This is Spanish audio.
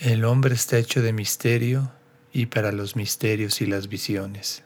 El hombre está hecho de misterio y para los misterios y las visiones.